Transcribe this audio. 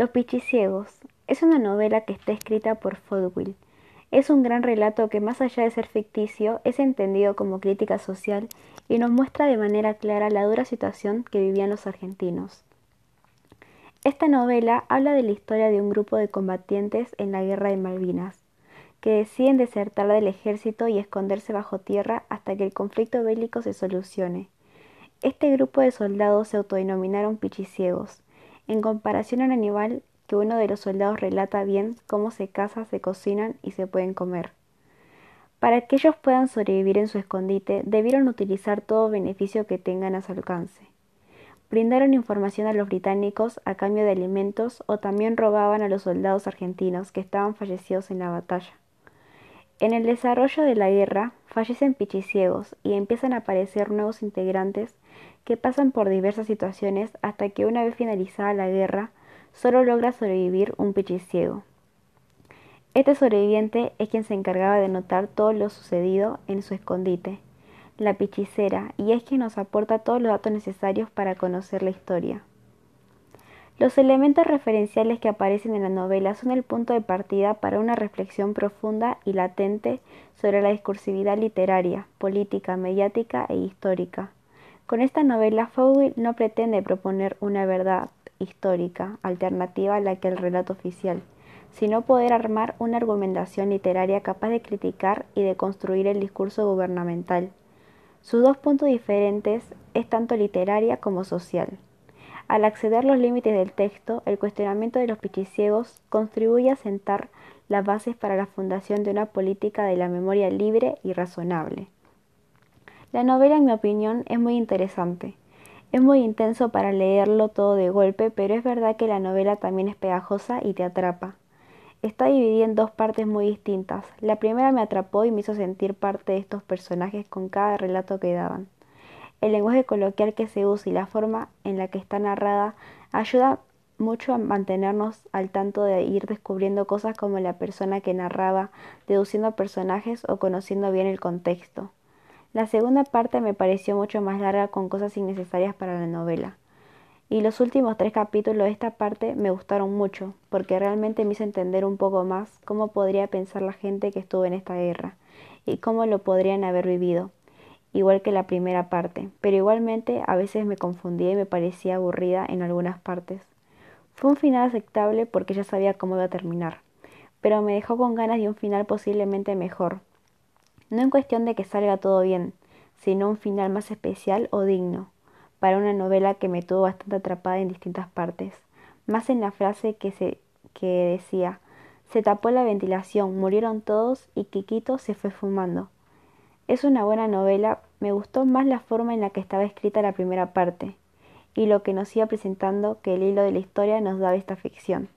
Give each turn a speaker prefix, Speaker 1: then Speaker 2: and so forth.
Speaker 1: Los Pichiciegos es una novela que está escrita por Fodwill. Es un gran relato que más allá de ser ficticio es entendido como crítica social y nos muestra de manera clara la dura situación que vivían los argentinos. Esta novela habla de la historia de un grupo de combatientes en la guerra de Malvinas, que deciden desertar del ejército y esconderse bajo tierra hasta que el conflicto bélico se solucione. Este grupo de soldados se autodenominaron pichiciegos, en comparación a un animal que uno de los soldados relata bien cómo se caza, se cocinan y se pueden comer. Para que ellos puedan sobrevivir en su escondite, debieron utilizar todo beneficio que tengan a su alcance. Brindaron información a los británicos a cambio de alimentos o también robaban a los soldados argentinos que estaban fallecidos en la batalla. En el desarrollo de la guerra fallecen pichiciegos y empiezan a aparecer nuevos integrantes que pasan por diversas situaciones hasta que una vez finalizada la guerra solo logra sobrevivir un pichiciego. Este sobreviviente es quien se encargaba de notar todo lo sucedido en su escondite, la pichicera, y es quien nos aporta todos los datos necesarios para conocer la historia. Los elementos referenciales que aparecen en la novela son el punto de partida para una reflexión profunda y latente sobre la discursividad literaria, política, mediática e histórica. Con esta novela, Fowell no pretende proponer una verdad histórica alternativa a la que el relato oficial, sino poder armar una argumentación literaria capaz de criticar y de construir el discurso gubernamental. Sus dos puntos diferentes es tanto literaria como social. Al acceder los límites del texto, el cuestionamiento de los pichiciegos contribuye a sentar las bases para la fundación de una política de la memoria libre y razonable. La novela, en mi opinión, es muy interesante. Es muy intenso para leerlo todo de golpe, pero es verdad que la novela también es pegajosa y te atrapa. Está dividida en dos partes muy distintas. La primera me atrapó y me hizo sentir parte de estos personajes con cada relato que daban. El lenguaje coloquial que se usa y la forma en la que está narrada ayuda mucho a mantenernos al tanto de ir descubriendo cosas como la persona que narraba, deduciendo personajes o conociendo bien el contexto. La segunda parte me pareció mucho más larga con cosas innecesarias para la novela. Y los últimos tres capítulos de esta parte me gustaron mucho, porque realmente me hizo entender un poco más cómo podría pensar la gente que estuvo en esta guerra y cómo lo podrían haber vivido igual que la primera parte, pero igualmente a veces me confundía y me parecía aburrida en algunas partes. Fue un final aceptable porque ya sabía cómo iba a terminar, pero me dejó con ganas de un final posiblemente mejor. No en cuestión de que salga todo bien, sino un final más especial o digno, para una novela que me tuvo bastante atrapada en distintas partes, más en la frase que, se, que decía, se tapó la ventilación, murieron todos y Kikito se fue fumando. Es una buena novela, me gustó más la forma en la que estaba escrita la primera parte y lo que nos iba presentando que el hilo de la historia nos daba esta ficción.